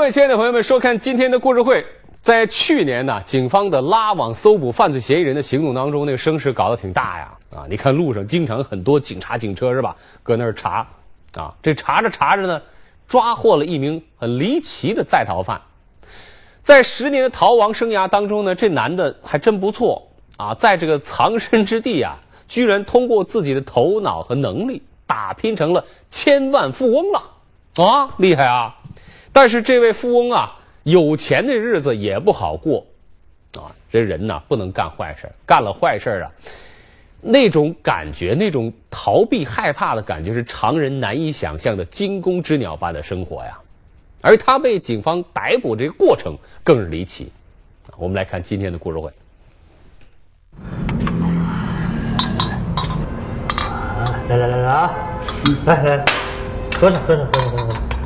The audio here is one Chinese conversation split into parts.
各位亲爱的朋友们收看今天的故事会。在去年呢，警方的拉网搜捕犯罪嫌疑人的行动当中，那个声势搞得挺大呀。啊，你看路上经常很多警察警车是吧？搁那儿查，啊，这查着查着呢，抓获了一名很离奇的在逃犯。在十年的逃亡生涯当中呢，这男的还真不错啊，在这个藏身之地啊，居然通过自己的头脑和能力打拼成了千万富翁了，啊，厉害啊！但是这位富翁啊，有钱的日子也不好过，啊，这人呐不能干坏事，干了坏事啊，那种感觉，那种逃避害怕的感觉，是常人难以想象的惊弓之鸟般的生活呀。而他被警方逮捕这个过程更是离奇，我们来看今天的故事会。来来来来啊，来来，喝上喝上喝上喝上。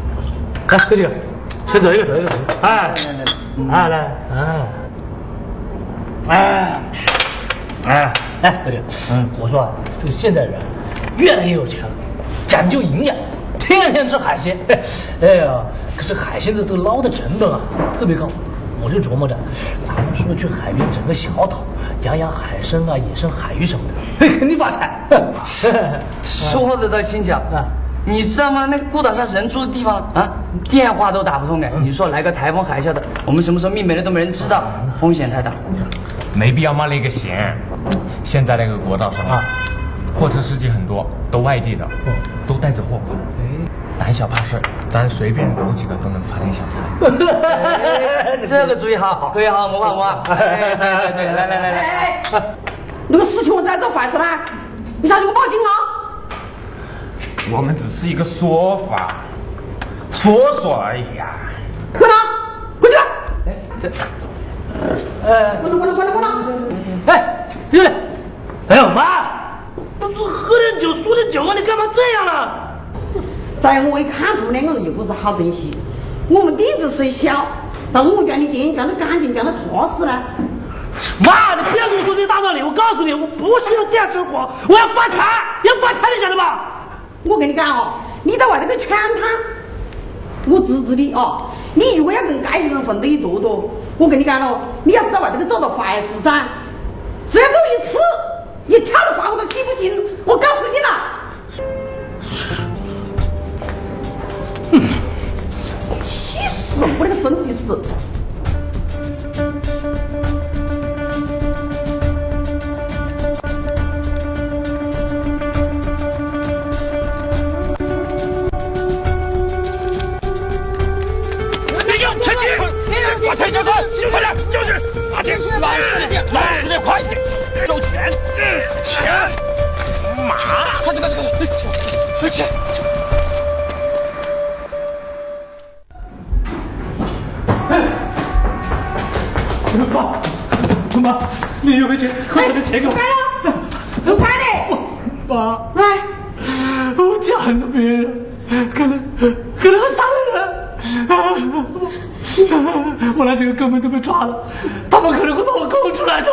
来，哥几个，先走一个，走一个，哎，来来来，哎，哎，哎，哎，哥几个，嗯，我说啊，这个现代人越来越有钱了，讲究营养，天天吃海鲜，哎呀，可是海鲜的这个捞的成本啊特别高，我就琢磨着，咱们是不是去海边整个小岛，养养海参啊、野生海鱼什么的，肯定发财。说的倒轻巧 啊！你知道吗？那个孤岛上人住的地方啊，电话都打不通的。你说来个台风海啸的，我们什么时候命没了都没人知道，风险太大。没必要冒那个险。现在那个国道上啊，货车司机很多，都外地的，都带着货款。胆小怕事，咱随便搞几个都能发点小财。这个主意好，对好，模仿模仿。对对对，来来来来，那个事情我在做坏事呢，你上去给我报警啊！我们只是一个说法，说说而已啊。快拿，快去！哎，这，哎，快点快点快点快点！哎，弟弟，哎呦妈，不是喝点酒输点酒吗？你干嘛这样了？在我一看他们两个人就不是好东西。我们底子虽小，但是我们家的钱赚得干净，赚得踏实呢。妈，你不要跟我说这些大道理！我告诉你，我不是要这样生活，我要发财，要发财，你晓得吧？我跟你讲哦，你在外头去圈摊，我支持你哦。你如果要跟这些人混得一坨坨，我跟你讲喽，你要是在外头去做到坏事噻，只要做一次，你跳的话我都洗不清。我告诉你了。嗯，气死了我那个真的是。把钱交出，快点，就是把钱，老实点，老实点，快一点，收钱，钱，妈，快点，快点，快点，快钱。妈，妈，你有没有钱？快把这钱给我。开了，不开的。妈，来，我嫁很多别人，可能可能杀了人。啊我那几个哥们都被抓了，他们可能会把我供出来的。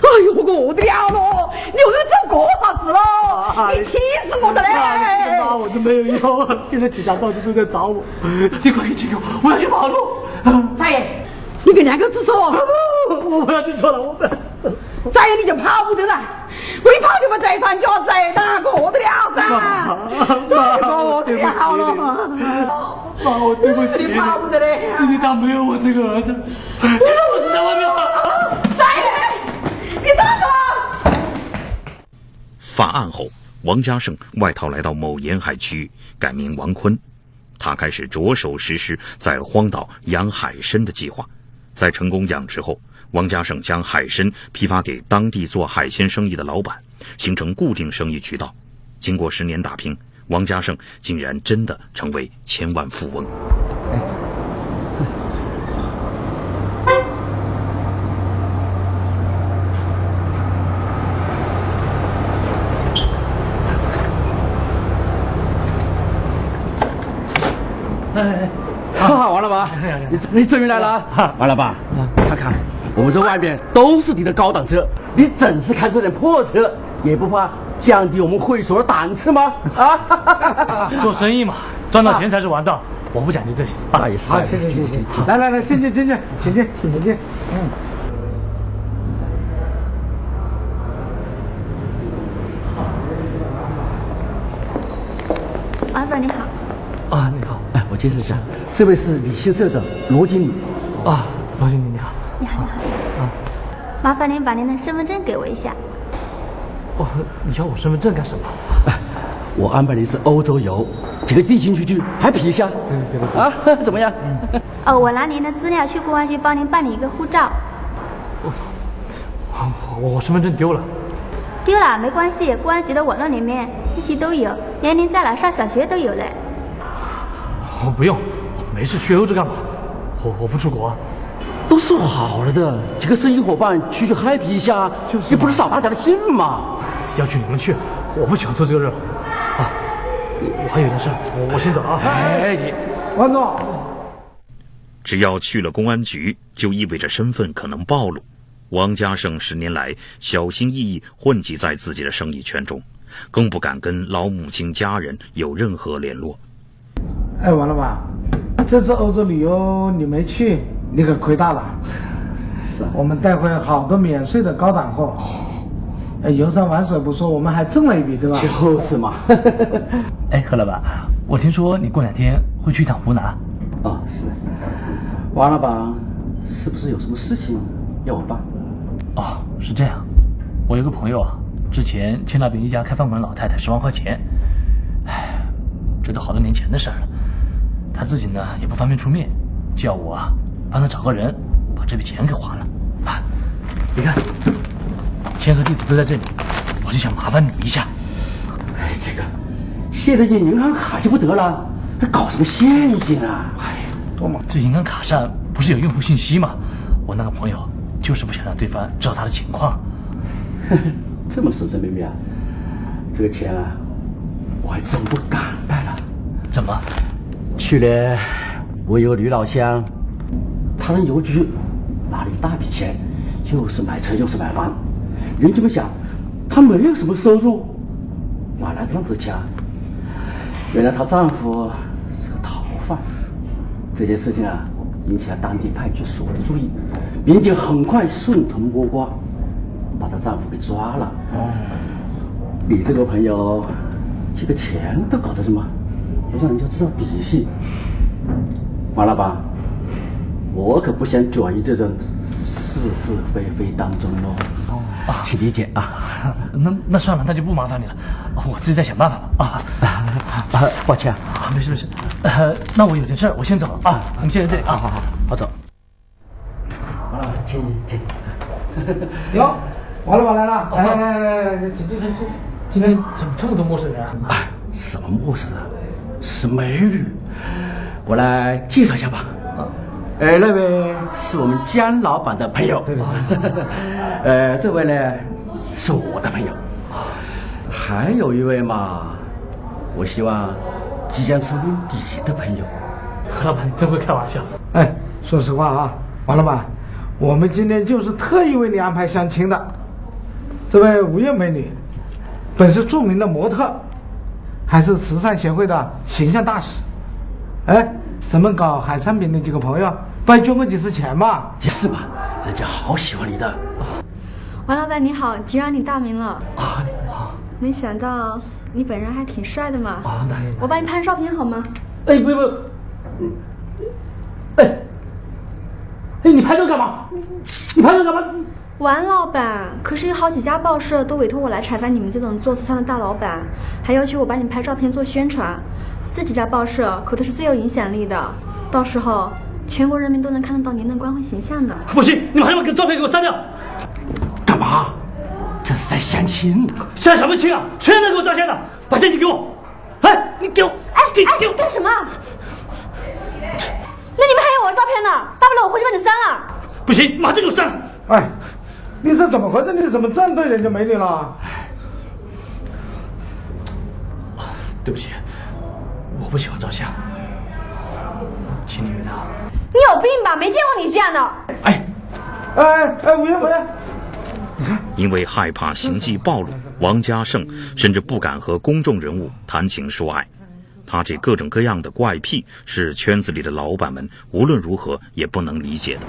哎呦，我的了喽！你又做过啥事了？你气死我的嘞！妈，我都没有用，现在警察到处都在找我。你快给钱给我，我要去跑路。大爷，你给两个子说，我不要去错了，我不。再你就跑不得了，我一跑就把贼三家贼哪个得了噻？过得了了。妈，我对不起你跑不得嘞！毕竟他没有我这个儿子，就让我死在外面吧。再爷，你站住！犯案后，王家胜外逃来到某沿海区域，改名王坤。他开始着手实施在荒岛养海参的计划。在成功养殖后，王家胜将海参批发给当地做海鲜生意的老板，形成固定生意渠道。经过十年打拼，王家胜竟然真的成为千万富翁。哎哎，哈哈，王老板，你你终于来了。王老板，看看我们这外面都是你的高档车，你整是开这点破车，也不怕降低我们会所的档次吗？啊，做生意嘛，赚到钱才是王道。我不讲究这些。不好意思，好，行行行行，来来来，进去进去，请进，请进。嗯。王总你好。啊，你好。哎，我介绍一下，这位是旅行社的罗经理。啊，罗经理你好。你麻烦您把您的身份证给我一下。哦，你要我身份证干什么？哎，我安排了一次欧洲游，几个地形区去，还皮一下。对对对。啊，怎么样？哦，我拿您的资料去公安局帮您办理一个护照。我操！我我身份证丢了。丢了没关系，公安局的网络里面信息都有，连您在哪上小学都有嘞。我不用，没事去欧洲干嘛？我我不出国。都说好了的，几个生意伙伴出去 happy 一下，就是你不是扫大家的兴吗？要去你们去，我不喜欢凑这个热闹。啊，我还有件事，我我先走啊。哎，你王总，只要去了公安局，就意味着身份可能暴露。王家胜十年来小心翼翼混迹在自己的生意圈中，更不敢跟老母亲家人有任何联络。哎，王老板，这次欧洲旅游你没去，你可亏大了。是啊。我们带回好多免税的高档货。哎，游山玩水不说，我们还挣了一笔，对吧？就是嘛。哎，何老板，我听说你过两天会去一趟湖南。啊，是。王老板，是不是有什么事情要我办？哦，是这样，我有个朋友啊，之前欠那边一家开饭馆老太太十万块钱，哎，这都好多年前的事了。他自己呢也不方便出面，叫我啊帮他找个人把这笔钱给还了。啊，你看，钱和地址都在这里，我就想麻烦你一下。哎，这个现在印银行卡就不得了，还搞什么陷阱啊？哎，多嘛，这银行卡上不是有用户信息吗？我那个朋友。就是不想让对方知道他的情况，这么神神秘秘啊！这个钱啊，我还真不敢带了。怎么？去年我有个女老乡，她从邮局拿了一大笔钱，又是买车又是买房。邻居们想，她没有什么收入，哪来的那么多钱啊？原来她丈夫是个逃犯。这件事情啊，引起了当地派出所的注意。民警很快顺藤摸瓜，把她丈夫给抓了。哦，你这个朋友，这个钱都搞得什么？不让人家知道底细。王老板，我可不想卷于这种是是非非当中哦。哦，请理解啊。那那算了，那就不麻烦你了，我自己再想办法吧。啊啊，抱歉啊，没事没事。呃，那我有件事，我先走了啊。我们先在这里啊。好好好，我走。请请，哟，王老板来了，来来来来来，请进请进。今天怎么这么多陌生人啊？哎，什么陌生人？是美女。我来介绍一下吧。哎，那位是我们江老板的朋友。对对对。呃，这位呢是我的朋友。还有一位嘛，我希望即将成为你的朋友。何老板真会开玩笑。哎，说实话啊，王老板。我们今天就是特意为你安排相亲的，这位吴艳美女，本是著名的模特，还是慈善协会的形象大使。哎，咱们搞海产品的几个朋友，不还捐过几次钱吗？是吧？人家好喜欢你的。王老板你好，居然你大名了啊！你好，没想到你本人还挺帅的嘛。啊，那我帮你拍照片好吗？哎，不不，哎。哎，你拍这干嘛？你拍这干嘛？王老板，可是有好几家报社都委托我来采访你们这种做慈善的大老板，还要求我帮你拍照片做宣传。这几家报社可都是最有影响力的，到时候全国人民都能看得到您的光辉形象的。不行，你马上把照片给我删掉！干嘛？这是在相亲？相什么亲啊？谁让他给我照相的，把相机给我！哎，你给我！哎给，你干什么？那你们还有我的照片呢？大不了我回去把你删了。不行，马上给我删！哎，你这怎么回事？你怎么这样对人家美女了？对不起，我不喜欢照相，请你原谅。你有病吧？没见过你这样的。哎，哎哎，吴彦伟，你看，因为害怕行迹暴露，王家胜甚至不敢和公众人物谈情说爱。他这各种各样的怪癖是圈子里的老板们无论如何也不能理解的。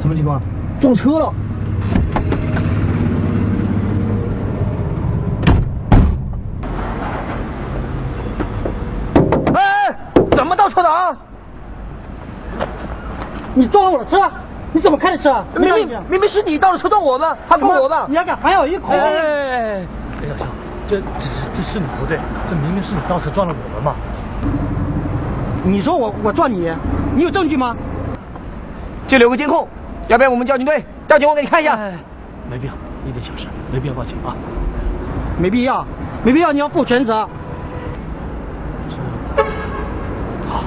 什么情况？撞车了！哎，怎么倒车的啊？你撞了我的车，你怎么开的车？明明明明是你倒的车撞我的，还怪我的？你还敢反咬一口？哎哎哎！哎，小强，这这这这是你不对，这明明是你倒车撞了我们嘛！你说我我撞你，你有证据吗？这里有个监控，要不然我们交警队调警，我给你看一下。没必要，一点小事，没必要报警啊。没必要，没必要，你要负全责。好，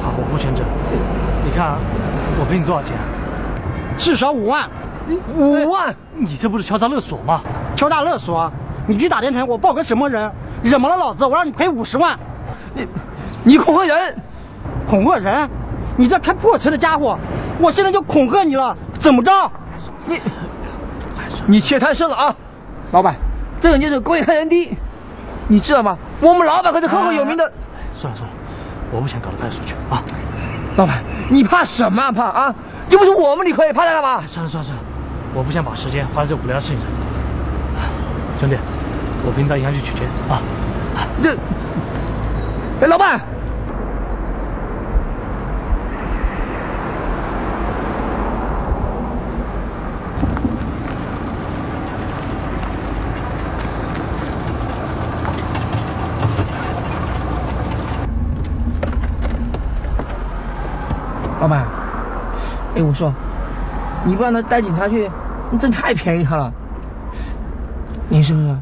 好，我负全责。你看啊，我赔你多少钱？至少五万。五万？你这不是敲诈勒索吗？敲诈勒索？你去打电台，我报个什么人？惹毛了老子，我让你赔五十万。你，你恐吓人？恐吓人？你这开破车的家伙，我现在就恐吓你了，怎么着？你，你怯太甚了啊！老板，这种就是狗眼看人低，你知道吗？我们老板可是赫赫有名的。算了算了，我不想搞到派出所去啊！老板，你怕什么啊怕啊？又不是我们理亏，怕他干嘛？算了算了算了，我不想把时间花在这无聊的事情上。兄弟，我陪你到银行去取钱啊！这，哎，老板。说，你不让他带警察去，你真太便宜他了。你是不是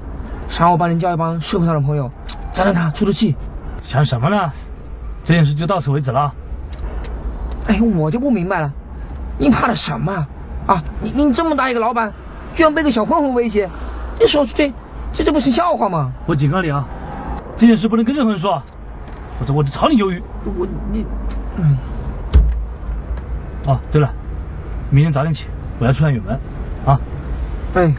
想我帮您叫一帮社会上的朋友，再让他出出气？想什么呢？这件事就到此为止了。哎，我就不明白了，你怕的什么啊？啊，您您这么大一个老板，居然被个小混混威胁，这说出去，这这不是笑话吗？我警告你啊，这件事不能跟任何人说，否则我就炒你鱿鱼。我你，嗯。哦，对了，明天早点起，我要出趟远门，啊。哎。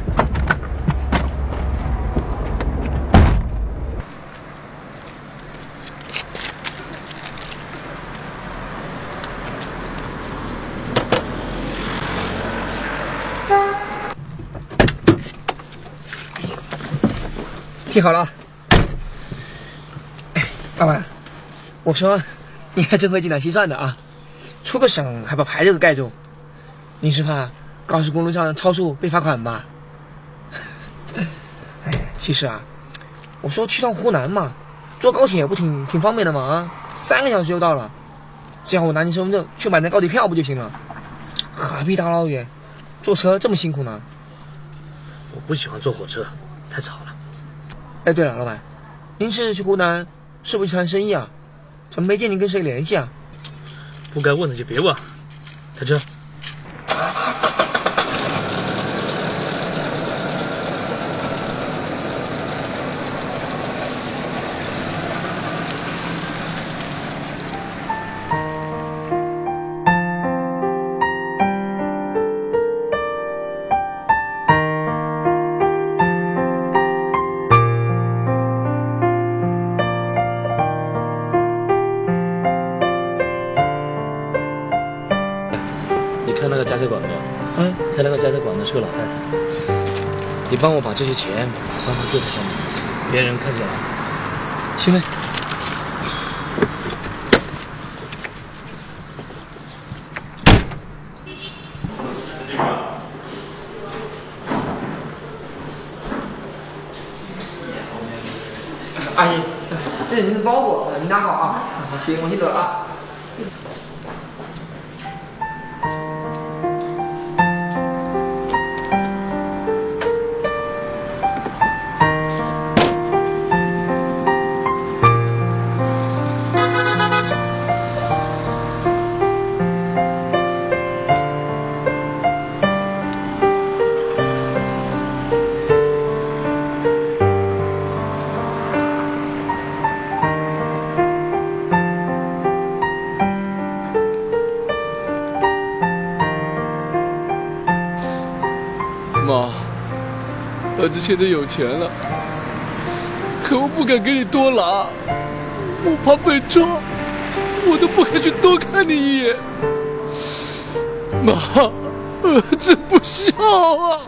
听好了，哎，老板，我说你还真会精打细算的啊！出个省还把牌子给盖住，你是怕高速公路上超速被罚款吧？哎，其实啊，我说去趟湖南嘛，坐高铁不挺挺方便的嘛啊，三个小时就到了，只要我拿你身份证去买张高铁票不就行了？何必大老远，坐车这么辛苦呢？我不喜欢坐火车，太吵了。哎，对了，老板，您是去湖南，是不是去谈生意啊？怎么没见您跟谁联系啊？不该问的就别问，开车。是个老太太。你帮我把这些钱放到柜子上面，别人看见了。行嘞。阿姨，这是您的包裹，您拿好啊。行，我先走了啊。现在有钱了，可我不敢给你多拿，我怕被抓，我都不敢去多看你一眼。妈，儿子不孝啊！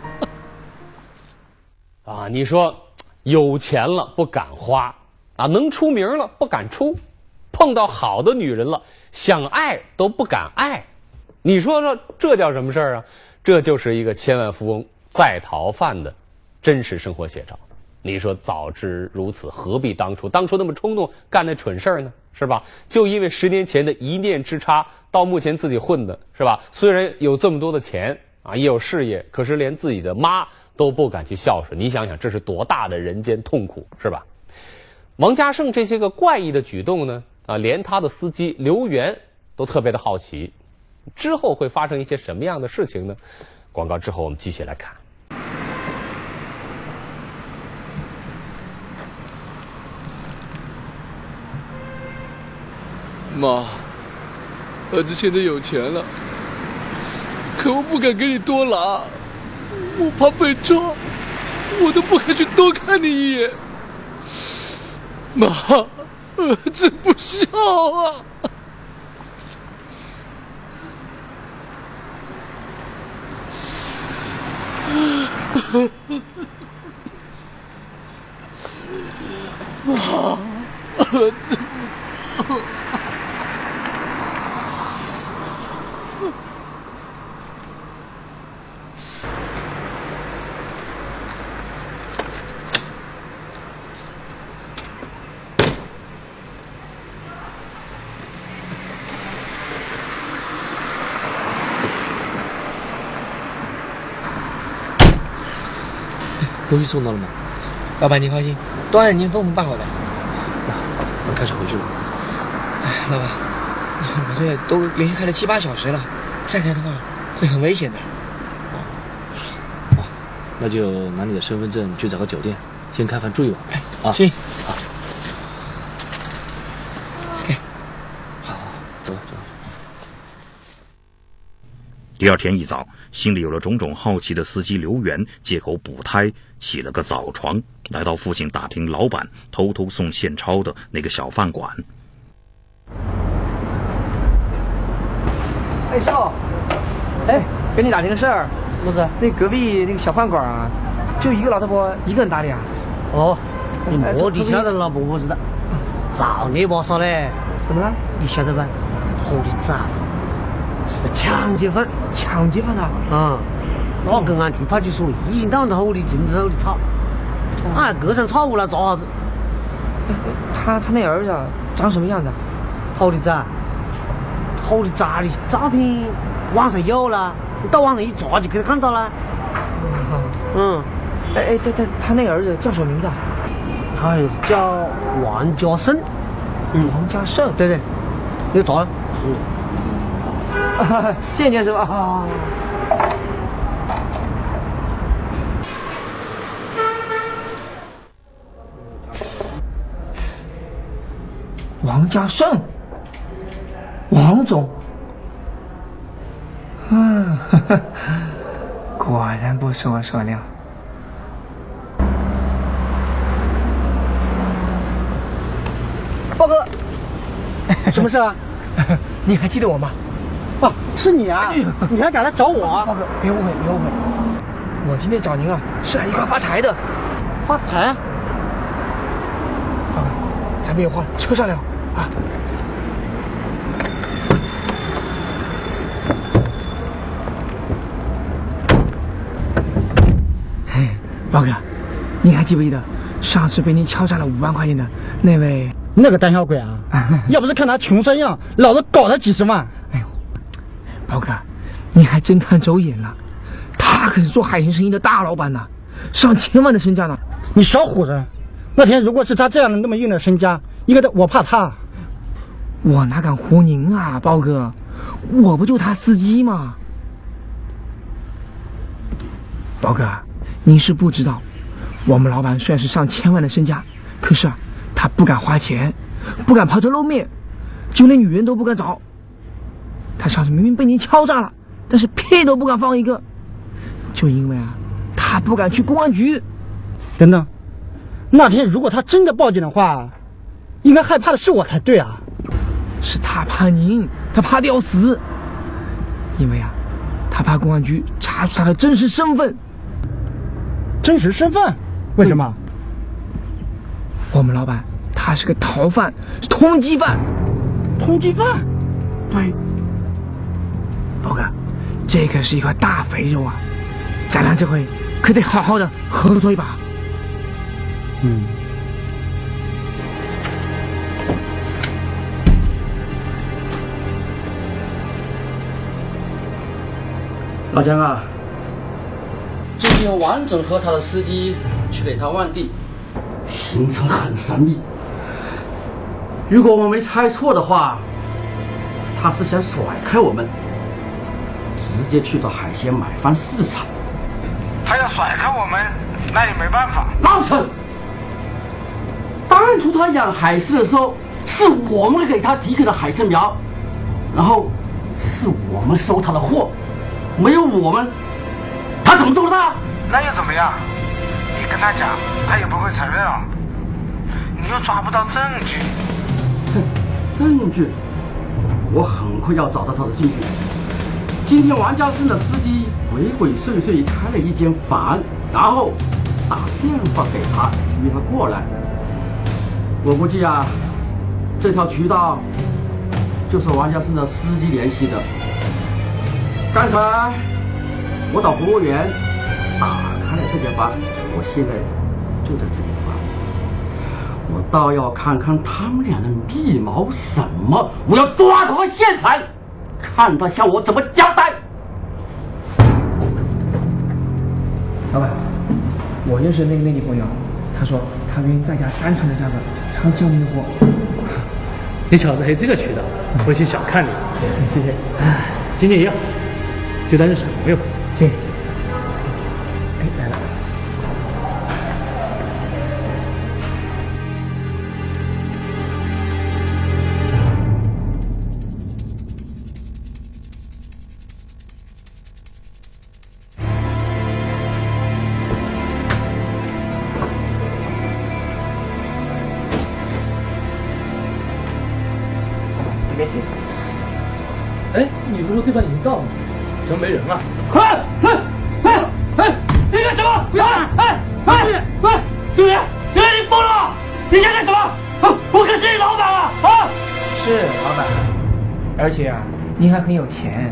啊，你说有钱了不敢花，啊，能出名了不敢出，碰到好的女人了想爱都不敢爱，你说说这叫什么事儿啊？这就是一个千万富翁在逃犯的真实生活写照。你说早知如此，何必当初？当初那么冲动干那蠢事儿呢？是吧？就因为十年前的一念之差，到目前自己混的是吧？虽然有这么多的钱啊，也有事业，可是连自己的妈都不敢去孝顺。你想想，这是多大的人间痛苦，是吧？王家胜这些个怪异的举动呢，啊，连他的司机刘源都特别的好奇，之后会发生一些什么样的事情呢？广告之后我们继续来看。妈，儿子现在有钱了，可我不敢给你多拿，我怕被抓，我都不敢去多看你一眼。妈，儿子不孝啊！妈，儿子不孝。东西送到了吗？老板，您放心，都按您吩咐办好的。我开车回去了。哎，老板，我这都连续开了七八小时了，再开的话会很危险的。哦，那就拿你的身份证去找个酒店，先开房住一晚。哎，啊，行。好。给。好，走走。第二天一早，心里有了种种好奇的司机刘源借口补胎起了个早床，来到附近打听老板偷偷送现钞的那个小饭馆。哎，少，哎，跟你打听个事儿，不是？那隔壁那个小饭馆啊，就一个老太婆一个人打理啊。哦，你莫地晓得了不？我知道。造孽不少嘞。怎么了？你晓得吧？头的砸，是抢劫犯。抢劫犯啊？啊，那公安局派出所一天到晚在后里禁止后里吵，啊，隔三差五来抓啥子？他他那儿子长什么样子？好的噻，好的噻，你照片网上有了，你到网上一查就可以看到了。嗯，哎哎，他他他那儿子叫什么名字啊？好像是叫王家胜。嗯，王家胜。对对，你查。嗯。谢谢你师傅啊。王家胜，王总，嗯，果然不是我所料。豹哥，什么事啊？你还记得我吗？啊，是你啊！你还敢来找我啊？豹哥，别误会，别误会，我今天找您啊，是来一块发财的。发财？豹哥，咱们有话车上聊啊。嘿，豹哥，你还记不记得上次被您敲诈了五万块钱的那位？那个胆小鬼啊！要不是看他穷酸样，老子搞他几十万。哎呦，宝哥，你还真看走眼了，他可是做海鲜生意的大老板呐，上千万的身价呢。你少唬人！那天如果是他这样的那么硬的身家，应该我怕他。我哪敢唬您啊，包哥，我不就他司机吗？包哥，您是不知道，我们老板虽然是上千万的身家，可是啊。他不敢花钱，不敢抛头露面，就连女人都不敢找。他上次明明被您敲诈了，但是屁都不敢放一个，就因为啊，他不敢去公安局。等等，那天如果他真的报警的话，应该害怕的是我才对啊。是他怕您，他怕的要死，因为啊，他怕公安局查出他的真实身份。真实身份？为什么？我们老板他是个逃犯，是通缉犯。通缉犯？对。宝哥，这可是一块大肥肉啊！咱俩这回可得好好的合作一把。嗯。老姜啊，最近王总和他的司机去了一趟外地，行程很神秘。如果我没猜错的话，他是想甩开我们，直接去找海鲜买方市场。他要甩开我们，那也没办法。老陈，当初他养海参的时候，是我们给他提供的海参苗，然后是我们收他的货。没有我们，他怎么做的？那又怎么样？你跟他讲，他也不会承认啊。你又抓不到证据。哼，证据，我很快要找到他的证据。今天王家胜的司机鬼鬼祟祟开了一间房，然后打电话给他，约他过来。我估计啊，这条渠道就是王家胜的司机联系的。刚才我找服务员打开了这间房，我现在就在这里房。我倒要看看他们俩的密谋什么，我要抓住现场，看他向我怎么交代。老板，我认识那个内地朋友，他说他愿意再加三成的价格长期我们的货。你小子还有这个渠道，不许小看你。谢谢。今天也好。就当认识朋友，行。是老板，而且啊，您还很有钱，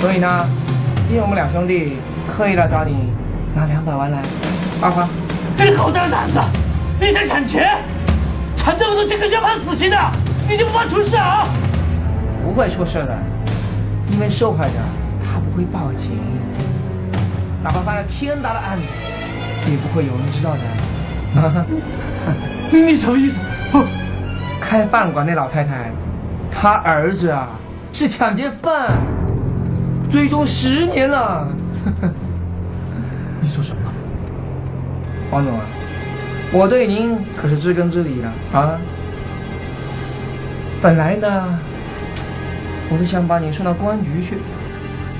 所以呢，今天我们两兄弟特意来找你拿两百万来花花。你好大胆子！你在抢钱？抢这么多钱可是要判死刑的！你就不怕出事啊？不会出事的，因为受害者。他不会报警，哪怕犯了天大的案子，也不会有人知道的。你你什么意思？开饭馆那老太太，她儿子啊是抢劫犯，追踪十年了。你说什么？王总啊，我对您可是知根知底的啊。本来呢，我是想把你送到公安局去。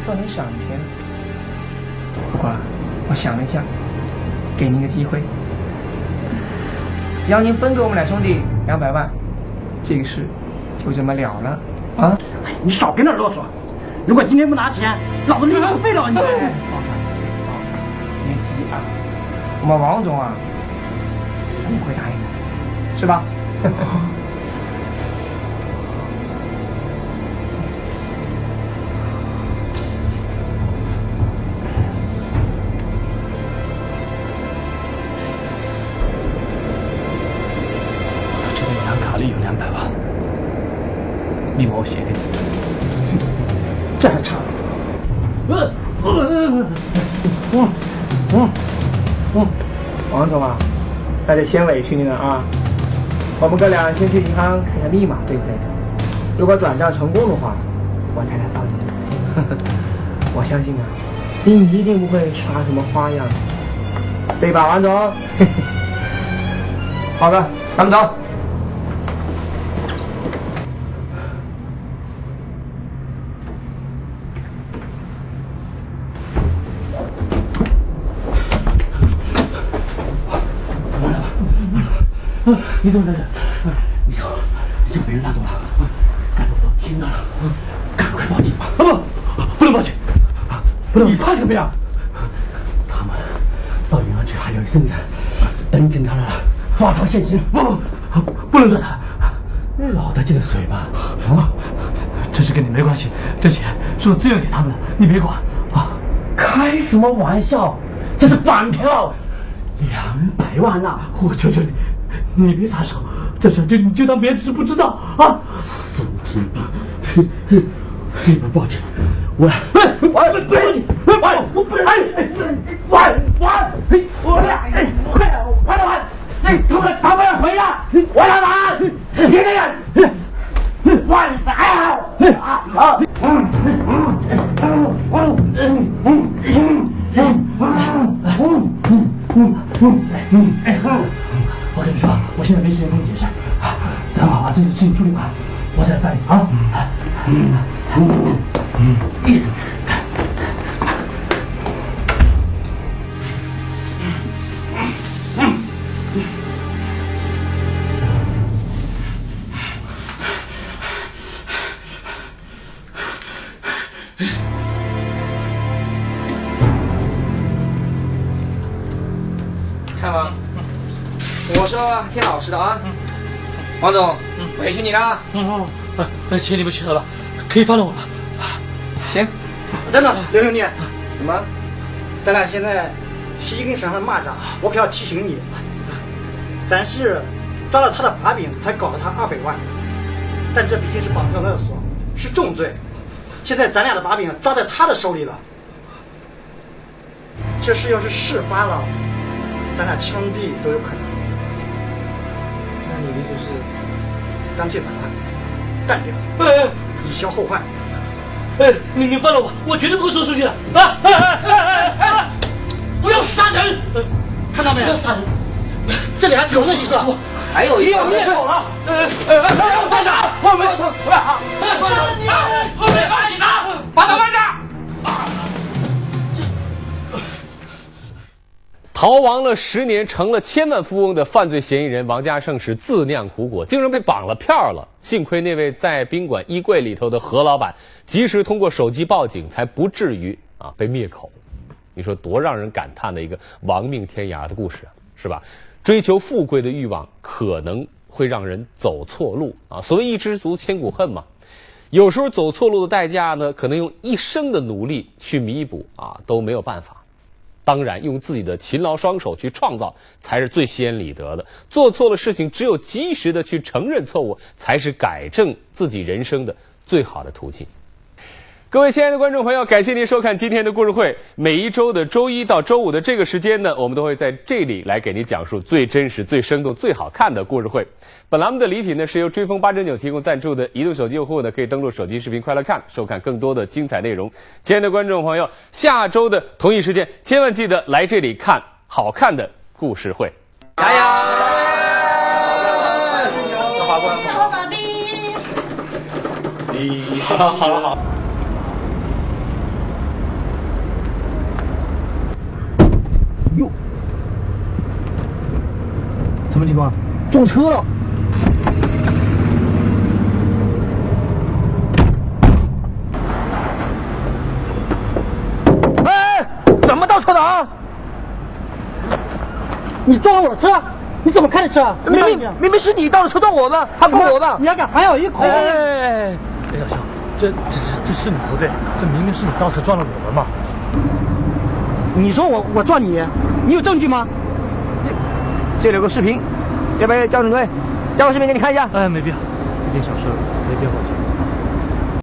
赚点赏钱，不过我想了一下，给您个机会，只要您分给我们两兄弟两百万，这个事就这么了了啊！哎，你少跟那啰嗦！如果今天不拿钱，老子立刻废了你！别急啊，我们王总啊，一定会答应的，是吧？那就先委屈你了啊。我们哥俩先去银行看下密码对不对？如果转账成功的话，我再来帮你。我相信啊，你一定不会耍什么花样，对吧，王总？好的，咱们走。你怎么在这？你瞧，你就被人拉走了，刚才我都听到了，赶快报警吧！啊不，不能报警，不能！你怕什么呀？他们到银行去还有一阵子，等警察来了，抓他现行。不，不能抓他，脑袋进了水吧？啊，这事跟你没关系，这钱是我自愿给他们的，你别管啊！开什么玩笑？这是绑票，两百万呐！我求求你，你别插手，这事就你就当别的事不知道啊！神经病！你不报警，我来！喂，喂，喂！哎，我不哎哎，完完！哎，我来！哎，快快点！哎，他们他们要回来！我来完！别这样！完了！啊啊！嗯嗯嗯嗯嗯嗯嗯嗯哎，我跟你说，我现在没时间跟你解释，等好啊这个事情处理完，我再来办理啊。嗯嗯嗯。看听老实的啊，王总，委屈你了。嗯嗯，呃，钱你不取了？可以放了我了。行，等等，刘兄弟，怎么？咱俩现在是一根绳上的蚂蚱，我可要提醒你，咱是抓了他的把柄才搞了他二百万，但这毕竟是绑票勒索，是重罪。现在咱俩的把柄抓在他的手里了，这事要是事发了，咱俩枪毙都有可能。那你的意思是，干脆把他干掉，哎，以消后患。哎，你你放了我，我绝对不会说出去的。啊！哎哎哎哎哎！不要杀人！看到没有？不要杀人！这里还留了一个，还有一个你要灭口了！哎哎哎！站长，后面，后面啊！杀了你！后面把你杀！把他放下！逃亡了十年，成了千万富翁的犯罪嫌疑人王家胜是自酿苦果，竟然被绑了票了。幸亏那位在宾馆衣柜里头的何老板及时通过手机报警，才不至于啊被灭口。你说多让人感叹的一个亡命天涯的故事啊，是吧？追求富贵的欲望可能会让人走错路啊。所谓一知足千古恨嘛，有时候走错路的代价呢，可能用一生的努力去弥补啊都没有办法。当然，用自己的勤劳双手去创造才是最心安理得的。做错了事情，只有及时的去承认错误，才是改正自己人生的最好的途径。各位亲爱的观众朋友，感谢您收看今天的故事会。每一周的周一到周五的这个时间呢，我们都会在这里来给您讲述最真实、最生动、最好看的故事会。本栏目的礼品呢是由追风八珍酒提供赞助的，移动手机用户呢可以登录手机视频快乐看，收看更多的精彩内容。亲爱的观众朋友，下周的同一时间，千万记得来这里看好看的故事会。加油！华过来。你好了好了好。么情况？撞车了！哎，怎么倒车的啊？你撞了我的车，你怎么开的车？明明明明是你倒的车撞我的，还怪我的！你要敢反咬一口！哎哎哎！别搞笑，这这这这是你不对，这明明是你倒车撞了我们嘛！你说我我撞你，你有证据吗？这里有个视频，要不要交警队？交个视频给你看一下。哎，没必要，一点小事没必要报警。